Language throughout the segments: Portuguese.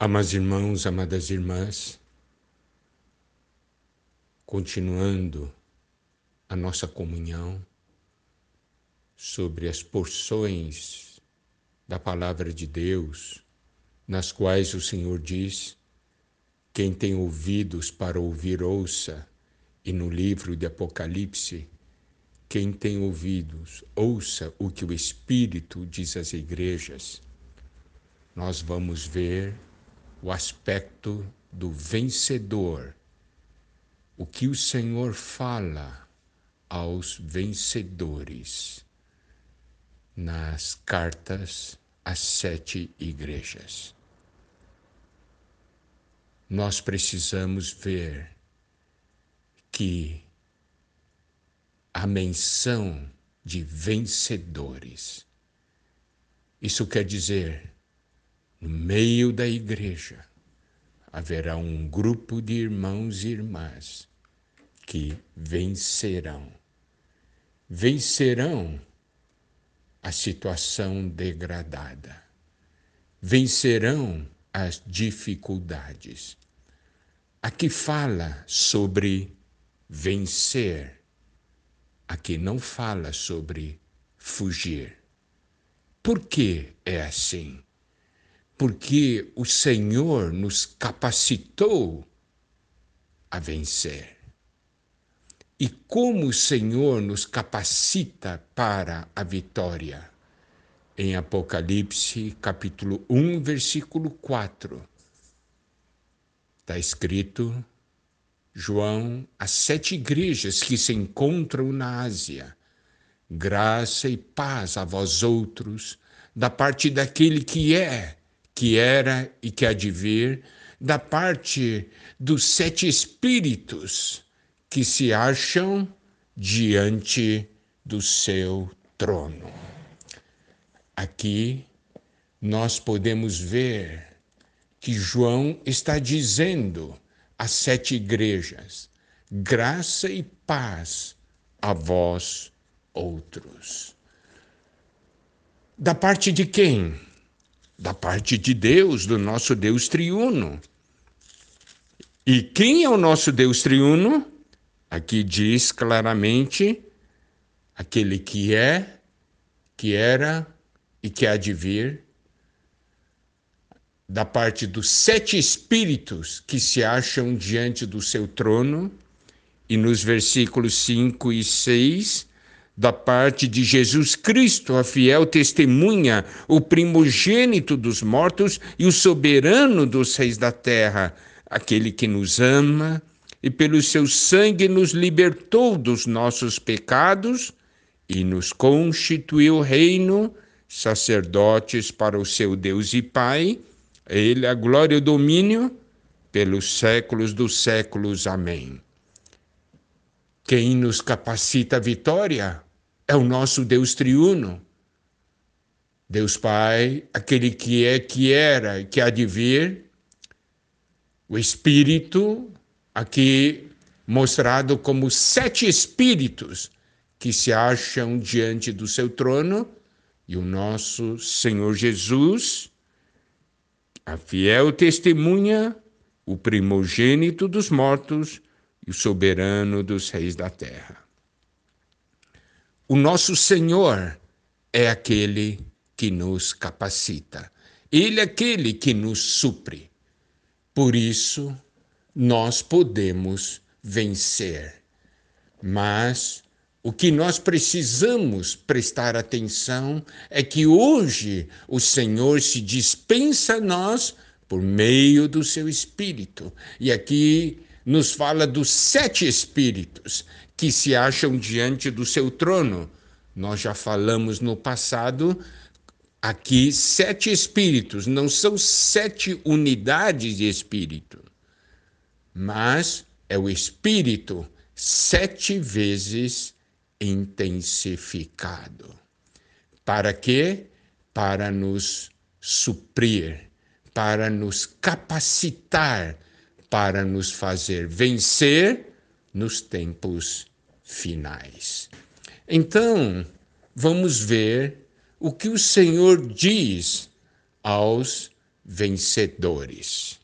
Amados irmãos, amadas irmãs, continuando a nossa comunhão sobre as porções da palavra de Deus, nas quais o Senhor diz: quem tem ouvidos para ouvir, ouça, e no livro de Apocalipse, quem tem ouvidos, ouça o que o Espírito diz às igrejas. Nós vamos ver o aspecto do vencedor, o que o Senhor fala aos vencedores nas cartas às sete igrejas. Nós precisamos ver que a menção de vencedores. Isso quer dizer no meio da igreja haverá um grupo de irmãos e irmãs que vencerão. Vencerão a situação degradada. Vencerão as dificuldades. Aqui fala sobre vencer. Aqui não fala sobre fugir. Por que é assim? Porque o Senhor nos capacitou a vencer. E como o Senhor nos capacita para a vitória? Em Apocalipse, capítulo 1, versículo 4, está escrito: João, as sete igrejas que se encontram na Ásia, graça e paz a vós outros, da parte daquele que é, que era e que há de vir, da parte dos sete espíritos que se acham diante do seu trono. Aqui nós podemos ver que João está dizendo às sete igrejas: graça e paz a vós outros. Da parte de quem? Da parte de Deus, do nosso Deus triuno. E quem é o nosso Deus triuno? Aqui diz claramente aquele que é, que era e que há de vir, da parte dos sete espíritos que se acham diante do seu trono, e nos versículos 5 e 6 da parte de Jesus Cristo, a fiel testemunha, o primogênito dos mortos e o soberano dos reis da terra, aquele que nos ama e pelo seu sangue nos libertou dos nossos pecados e nos constituiu reino, sacerdotes para o seu Deus e Pai, ele a glória e o domínio pelos séculos dos séculos. Amém. Quem nos capacita a vitória? É o nosso Deus triuno. Deus Pai, aquele que é, que era que há de vir, o Espírito, aqui mostrado como sete espíritos que se acham diante do seu trono, e o nosso Senhor Jesus, a fiel testemunha, o primogênito dos mortos e o soberano dos reis da terra. O nosso Senhor é aquele que nos capacita. Ele é aquele que nos supre. Por isso, nós podemos vencer. Mas o que nós precisamos prestar atenção é que hoje o Senhor se dispensa a nós por meio do seu Espírito. E aqui nos fala dos sete Espíritos que se acham diante do seu trono. Nós já falamos no passado aqui sete espíritos, não são sete unidades de espírito, mas é o espírito sete vezes intensificado. Para quê? Para nos suprir, para nos capacitar, para nos fazer vencer nos tempos finais. Então, vamos ver o que o Senhor diz aos vencedores.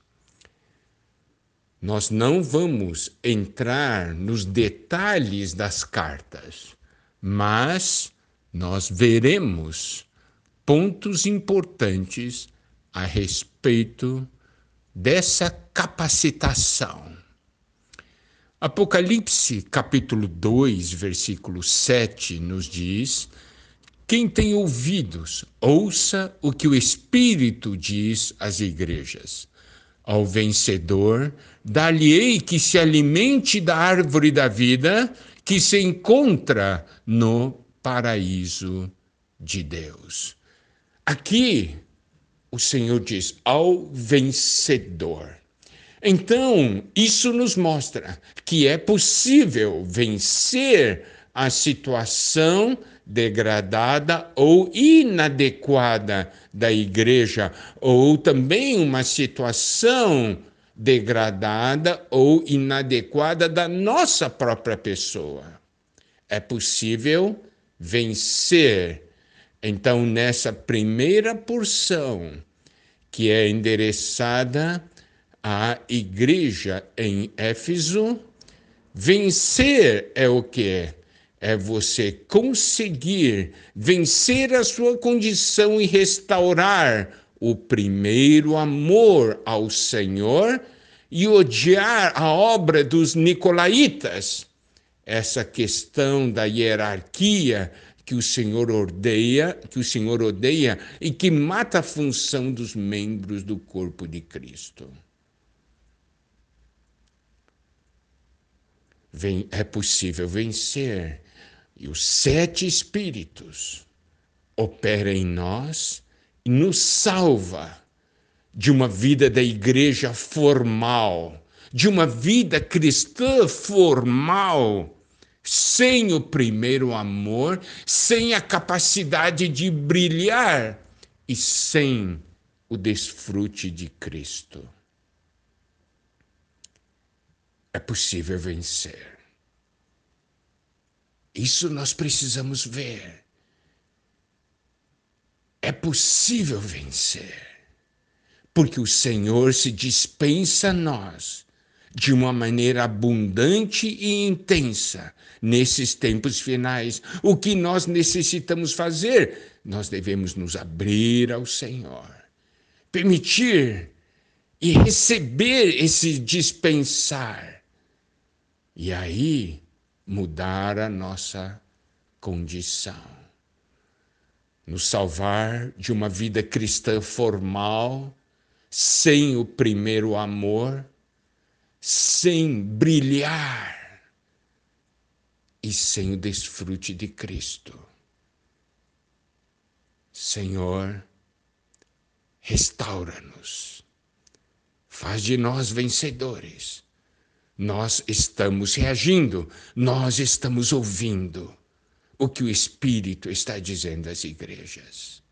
Nós não vamos entrar nos detalhes das cartas, mas nós veremos pontos importantes a respeito dessa capacitação. Apocalipse capítulo 2, versículo 7 nos diz: Quem tem ouvidos, ouça o que o Espírito diz às igrejas. Ao vencedor, dar-lhe-ei que se alimente da árvore da vida que se encontra no paraíso de Deus. Aqui, o Senhor diz: ao vencedor. Então, isso nos mostra que é possível vencer a situação degradada ou inadequada da igreja, ou também uma situação degradada ou inadequada da nossa própria pessoa. É possível vencer. Então, nessa primeira porção, que é endereçada à igreja em Éfeso, vencer é o que? É você conseguir vencer a sua condição e restaurar o primeiro amor ao Senhor e odiar a obra dos nicolaítas. Essa questão da hierarquia que o Senhor odeia, que o Senhor odeia e que mata a função dos membros do corpo de Cristo. Vem, é possível vencer e os sete espíritos operam em nós e nos salva de uma vida da igreja formal, de uma vida cristã formal, sem o primeiro amor, sem a capacidade de brilhar e sem o desfrute de Cristo. É possível vencer. Isso nós precisamos ver. É possível vencer, porque o Senhor se dispensa a nós de uma maneira abundante e intensa nesses tempos finais. O que nós necessitamos fazer? Nós devemos nos abrir ao Senhor, permitir e receber esse dispensar. E aí mudar a nossa condição nos salvar de uma vida cristã formal, sem o primeiro amor, sem brilhar e sem o desfrute de Cristo. Senhor, restaura-nos, faz de nós vencedores. Nós estamos reagindo, nós estamos ouvindo o que o Espírito está dizendo às igrejas.